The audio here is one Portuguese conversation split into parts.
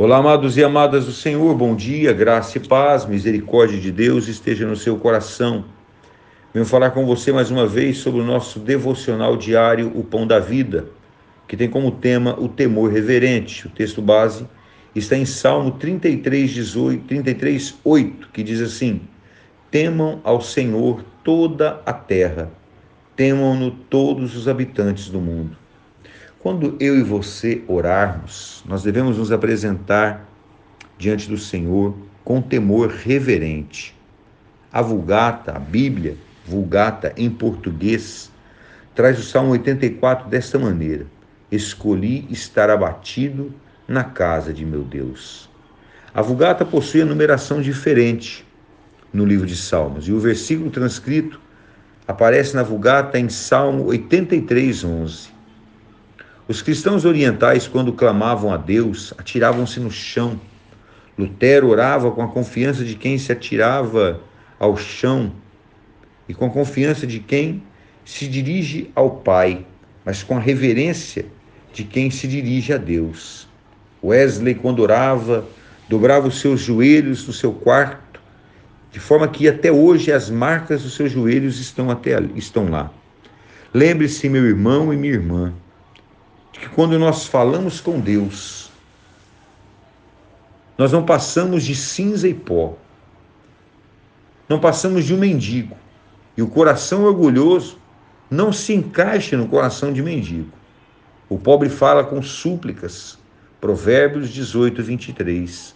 Olá, amados e amadas do Senhor, bom dia, graça e paz, misericórdia de Deus esteja no seu coração. Venho falar com você mais uma vez sobre o nosso devocional diário, O Pão da Vida, que tem como tema o temor reverente. O texto base está em Salmo 33, 18, 33 8, que diz assim: Temam ao Senhor toda a terra, temam-no todos os habitantes do mundo. Quando eu e você orarmos, nós devemos nos apresentar diante do Senhor com temor reverente. A Vulgata, a Bíblia, Vulgata em português, traz o Salmo 84 desta maneira: Escolhi estar abatido na casa de meu Deus. A Vulgata possui a numeração diferente no livro de Salmos e o versículo transcrito aparece na Vulgata em Salmo 83, 11. Os cristãos orientais, quando clamavam a Deus, atiravam-se no chão. Lutero orava com a confiança de quem se atirava ao chão e com a confiança de quem se dirige ao Pai, mas com a reverência de quem se dirige a Deus. Wesley, quando orava, dobrava os seus joelhos no seu quarto, de forma que até hoje as marcas dos seus joelhos estão, até, estão lá. Lembre-se, meu irmão e minha irmã, que quando nós falamos com Deus, nós não passamos de cinza e pó, não passamos de um mendigo, e o coração orgulhoso não se encaixa no coração de mendigo. O pobre fala com súplicas. Provérbios 18, 23.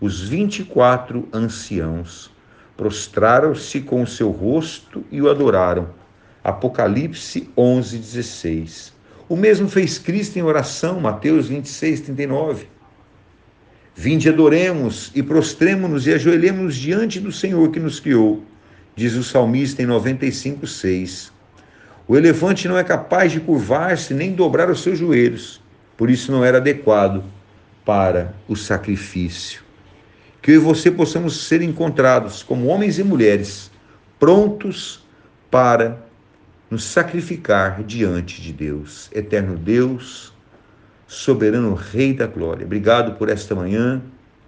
Os 24 anciãos prostraram-se com o seu rosto e o adoraram. Apocalipse 11, 16. O mesmo fez Cristo em oração, Mateus 26, 39. Vinde, adoremos e prostremos-nos e ajoelhemos diante do Senhor que nos criou, diz o salmista em 95, 6. O elefante não é capaz de curvar-se nem dobrar os seus joelhos, por isso não era adequado para o sacrifício. Que eu e você possamos ser encontrados como homens e mulheres prontos para nos sacrificar diante de Deus. Eterno Deus, soberano Rei da Glória, obrigado por esta manhã,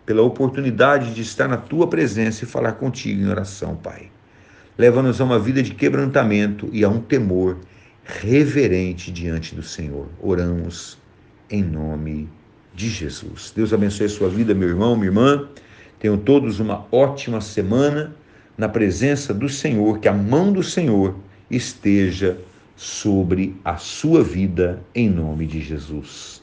pela oportunidade de estar na tua presença e falar contigo em oração, Pai. Leva-nos a uma vida de quebrantamento e a um temor reverente diante do Senhor. Oramos em nome de Jesus. Deus abençoe a sua vida, meu irmão, minha irmã. Tenham todos uma ótima semana na presença do Senhor, que a mão do Senhor esteja sobre a sua vida, em nome de Jesus.